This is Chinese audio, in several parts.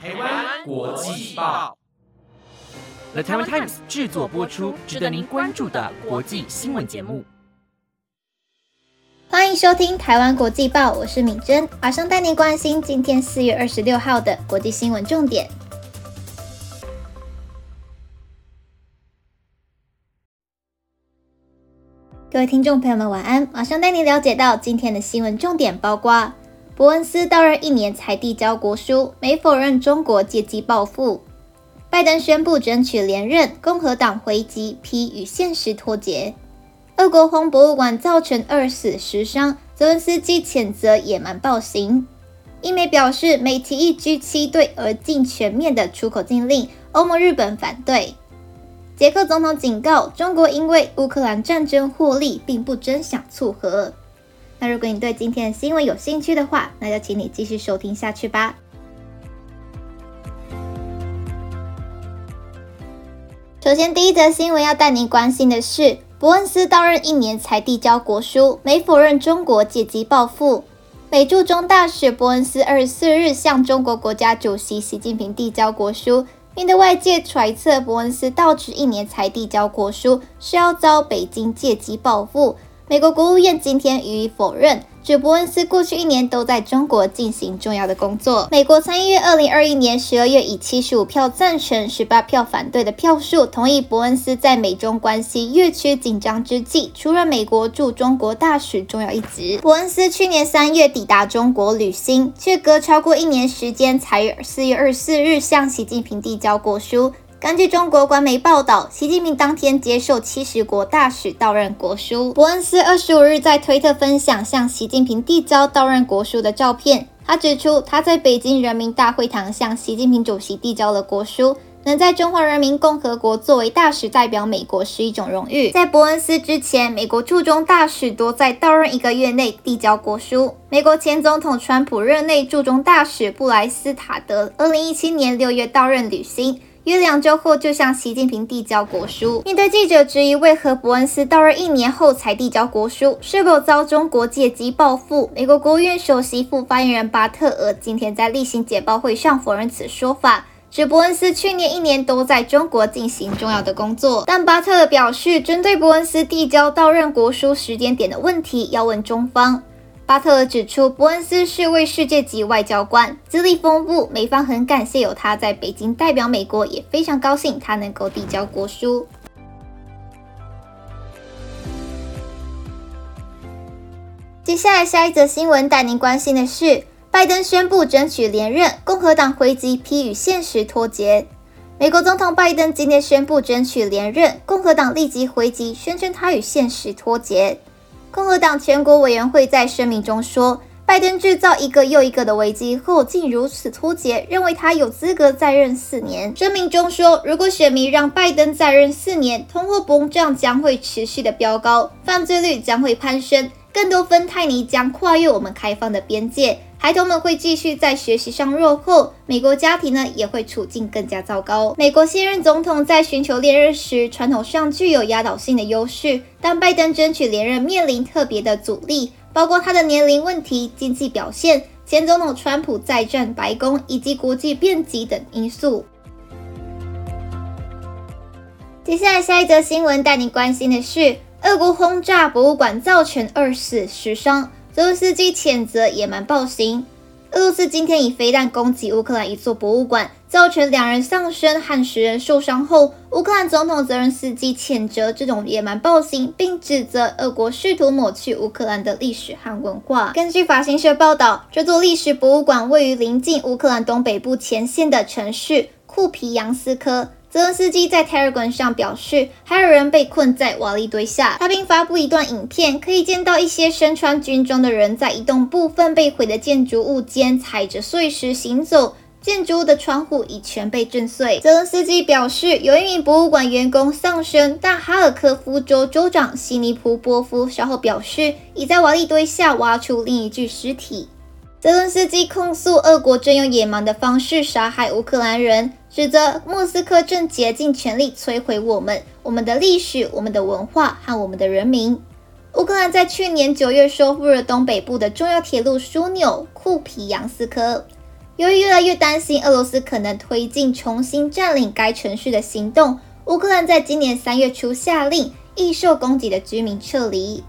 台湾国际报，The Taiwan Times 制作播出，值得您关注的国际新闻节目。欢迎收听台湾国际报，我是敏珍，马上带您关心今天四月二十六号的国际新闻重点。各位听众朋友们，晚安！马上带您了解到今天的新闻重点，包括。伯恩斯到任一年才递交国书，没否认中国借机报复。拜登宣布争取连任，共和党回击批与现实脱节。俄国红博物馆造成二死十伤，泽伦斯基谴责野蛮暴行。英美表示美提议 G7 对俄禁全面的出口禁令，欧盟、日本反对。捷克总统警告中国，因为乌克兰战争获利，并不真想促和。那如果你对今天的新闻有兴趣的话，那就请你继续收听下去吧。首先，第一则新闻要带您关心的是，伯恩斯到任一年才递交国书，没否认中国借机报复。美驻中大使伯恩斯二十四日向中国国家主席习近平递交国书，面对外界揣测伯恩斯到职一年才递交国书是要遭北京借机报复。美国国务院今天予以否认，指伯恩斯过去一年都在中国进行重要的工作。美国参议院二零二一年十二月以七十五票赞成、十八票反对的票数，同意伯恩斯在美中关系越趋紧张之际，出任美国驻中国大使重要一职。伯恩斯去年三月抵达中国履新，却隔超过一年时间，才于四月二十四日向习近平递交国书。根据中国官媒报道，习近平当天接受七十国大使到任国书。伯恩斯二十五日在推特分享向习近平递交到任国书的照片。他指出，他在北京人民大会堂向习近平主席递交了国书。能在中华人民共和国作为大使代表美国是一种荣誉。在伯恩斯之前，美国驻中大使多在到任一个月内递交国书。美国前总统川普任内驻中大使布莱斯塔德，二零一七年六月到任履新。约两周后，就向习近平递交国书。面对记者质疑，为何伯恩斯到任一年后才递交国书，是否遭中国借机报复？美国国务院首席副发言人巴特尔今天在例行简报会上否认此说法，指伯恩斯去年一年都在中国进行重要的工作。但巴特尔表示，针对伯恩斯递交到任国书时间点的问题，要问中方。巴特尔指出，伯恩斯是位世界级外交官，资历丰富，美方很感谢有他在北京代表美国，也非常高兴他能够递交国书。接下来，下一则新闻带您关心的是，拜登宣布争取连任，共和党回击批与现实脱节。美国总统拜登今天宣布争取连任，共和党立即回击，宣称他与现实脱节。共和党全国委员会在声明中说，拜登制造一个又一个的危机后，竟如此脱节，认为他有资格再任四年。声明中说，如果选民让拜登再任四年，通货膨胀将会持续的飙高，犯罪率将会攀升，更多芬太尼将跨越我们开放的边界。孩童们会继续在学习上落后，美国家庭呢也会处境更加糟糕。美国现任总统在寻求连任时，传统上具有压倒性的优势，但拜登争取连任面临特别的阻力，包括他的年龄问题、经济表现、前总统川普再战白宫以及国际变局等因素。接下来下一则新闻带你关心的是，俄国轰炸博物馆造成二死十伤。泽伦斯基谴责野蛮暴行。俄罗斯今天以飞弹攻击乌克兰一座博物馆，造成两人丧生和十人受伤后，乌克兰总统泽连斯基谴责这种野蛮暴行，并指责俄国试图抹去乌克兰的历史和文化。根据法新社报道，这座历史博物馆位于临近乌克兰东北部前线的城市库皮扬斯科。泽伦斯基在 Telegram 上表示，还有人被困在瓦砾堆下。他并发布一段影片，可以见到一些身穿军装的人在一栋部分被毁的建筑物间踩着碎石行走，建筑物的窗户已全被震碎。泽伦斯基表示，有一名博物馆员工丧生，但哈尔科夫州州长西尼普波夫稍后表示，已在瓦砾堆下挖出另一具尸体。泽伦斯基控诉俄国正用野蛮的方式杀害乌克兰人。指责莫斯科正竭尽全力摧毁我们、我们的历史、我们的文化和我们的人民。乌克兰在去年九月收复了东北部的重要铁路枢纽库皮扬斯克。由于越来越担心俄罗斯可能推进重新占领该城市的行动，乌克兰在今年三月初下令易受攻击的居民撤离。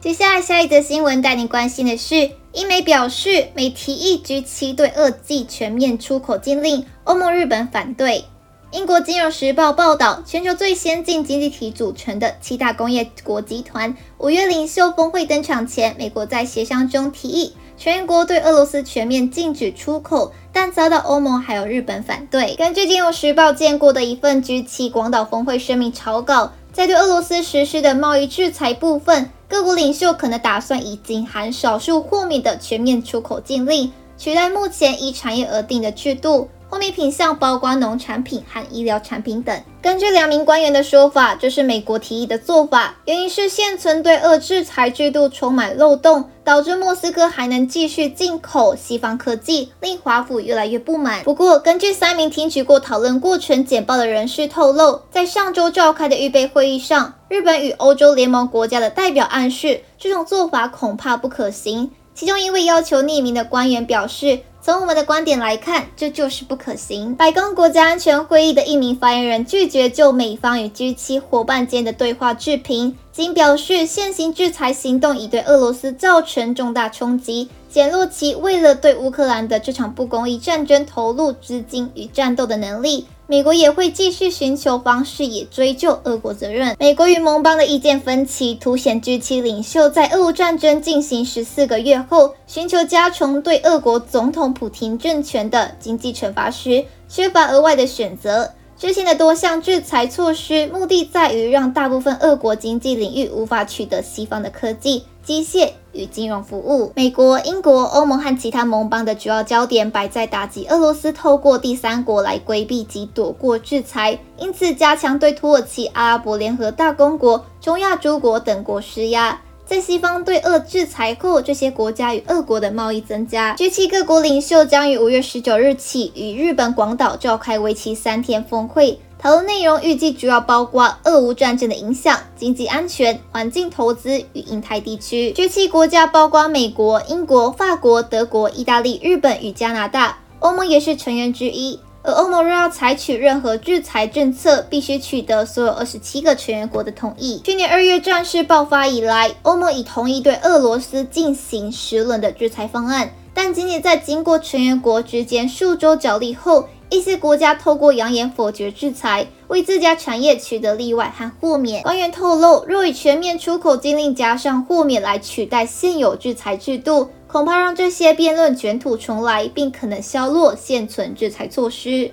接下来下一则新闻带你关心的是，英媒表示美提议 G7 对二季全面出口禁令，欧盟、日本反对。英国金融时报报道，全球最先进经济体组成的七大工业国集团五月领袖峰会登场前，美国在协商中提议全国对俄罗斯全面禁止出口，但遭到欧盟还有日本反对。根据金融时报见过的一份 G7 广岛峰会声明草稿，在对俄罗斯实施的贸易制裁部分，各国领袖可能打算以仅含少数豁免的全面出口禁令，取代目前以产业而定的制度。后面品项包括农产品和医疗产品等。根据两名官员的说法，这是美国提议的做法，原因是现存对俄制裁制度充满漏洞，导致莫斯科还能继续进口西方科技，令华府越来越不满。不过，根据三名听取过讨论过程简报的人士透露，在上周召开的预备会议上，日本与欧洲联盟国家的代表暗示，这种做法恐怕不可行。其中一位要求匿名的官员表示。从我们的观点来看，这就是不可行。白宫国家安全会议的一名发言人拒绝就美方与 G7 伙伴间的对话置评，仅表示现行制裁行动已对俄罗斯造成重大冲击，减弱其为了对乌克兰的这场不公义战争投入资金与战斗的能力。美国也会继续寻求方式，也追究俄国责任。美国与盟邦的意见分歧，凸显 G7 领袖在俄乌战争进行十四个月后，寻求加重对俄国总统普廷政权的经济惩罚时，缺乏额外的选择。之前的多项制裁措施，目的在于让大部分俄国经济领域无法取得西方的科技、机械与金融服务。美国、英国、欧盟和其他盟邦的主要焦点摆在打击俄罗斯，透过第三国来规避及躲过制裁，因此加强对土耳其、阿拉伯联合大公国、中亚诸国等国施压。在西方对俄制裁后，这些国家与俄国的贸易增加。G7 各国领袖将于五月十九日起与日本广岛召开为期三天峰会，讨论内容预计主要包括俄乌战争的影响、经济安全、环境投资与印太地区。G7 国家包括美国、英国、法国、德国、意大利、日本与加拿大，欧盟也是成员之一。而欧盟若要采取任何制裁政策，必须取得所有二十七个成员国的同意。去年二月战事爆发以来，欧盟已同意对俄罗斯进行十轮的制裁方案，但仅仅在经过成员国之间数周角力后，一些国家透过扬言否决制裁，为自家产业取得例外和豁免。官员透露，若以全面出口禁令加上豁免来取代现有制裁制度。恐怕让这些辩论卷土重来，并可能削弱现存制裁措施。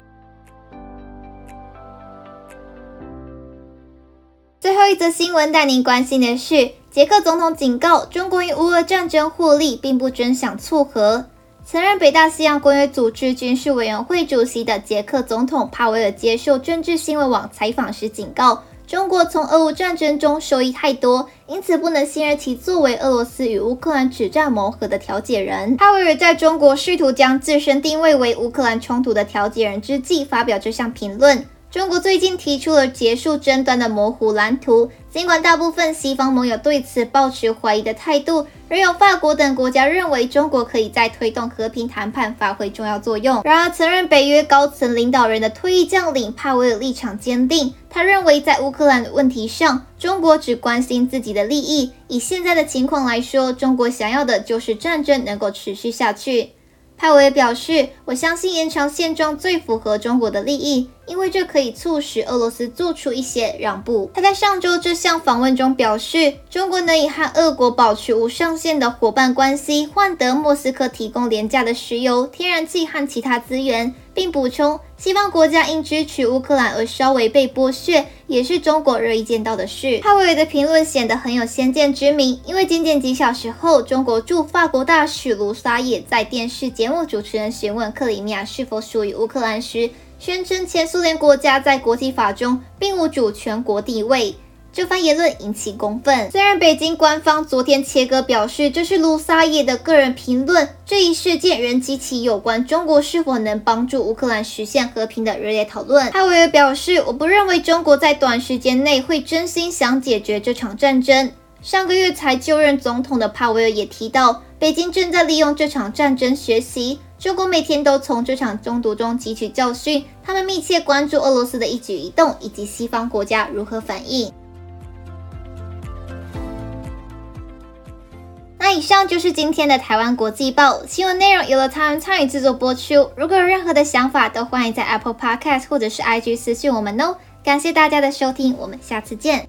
最后一则新闻带您关心的是，捷克总统警告中国与乌俄战争获利，并不真想促和。曾任北大西洋公约组织军事委员会主席的捷克总统帕维尔接受政治新闻网采访时警告。中国从俄乌战争中受益太多，因此不能信任其作为俄罗斯与乌克兰止战谋和的调解人。哈维尔在中国试图将自身定位为乌克兰冲突的调解人之际，发表这项评论。中国最近提出了结束争端的模糊蓝图，尽管大部分西方盟友对此抱持怀疑的态度，仍有法国等国家认为中国可以在推动和平谈判发挥重要作用。然而，曾任北约高层领导人的退役将领帕维尔立场坚定，他认为在乌克兰的问题上，中国只关心自己的利益。以现在的情况来说，中国想要的就是战争能够持续下去。派维表示：“我相信延长现状最符合中国的利益，因为这可以促使俄罗斯做出一些让步。”他在上周这项访问中表示：“中国能以和俄国保持无上限的伙伴关系，换得莫斯科提供廉价的石油、天然气和其他资源。”并补充，西方国家因支持乌克兰而稍微被剥削，也是中国乐意见到的事。哈维尔的评论显得很有先见之明，因为仅仅几小时后，中国驻法国大使卢沙也在电视节目主持人询问克里米亚是否属于乌克兰时，宣称前苏联国家在国际法中并无主权国地位。这番言论引起公愤。虽然北京官方昨天切割表示这是卢沙野的个人评论，这一事件仍激起有关中国是否能帮助乌克兰实现和平的热烈讨论。哈维尔表示：“我不认为中国在短时间内会真心想解决这场战争。”上个月才就任总统的帕维尔也提到，北京正在利用这场战争学习。中国每天都从这场中毒中汲取教训，他们密切关注俄罗斯的一举一动以及西方国家如何反应。那以上就是今天的台湾国际报新闻内容，由了台湾参与制作播出。如果有任何的想法，都欢迎在 Apple Podcast 或者是 IG 私讯我们哦。感谢大家的收听，我们下次见。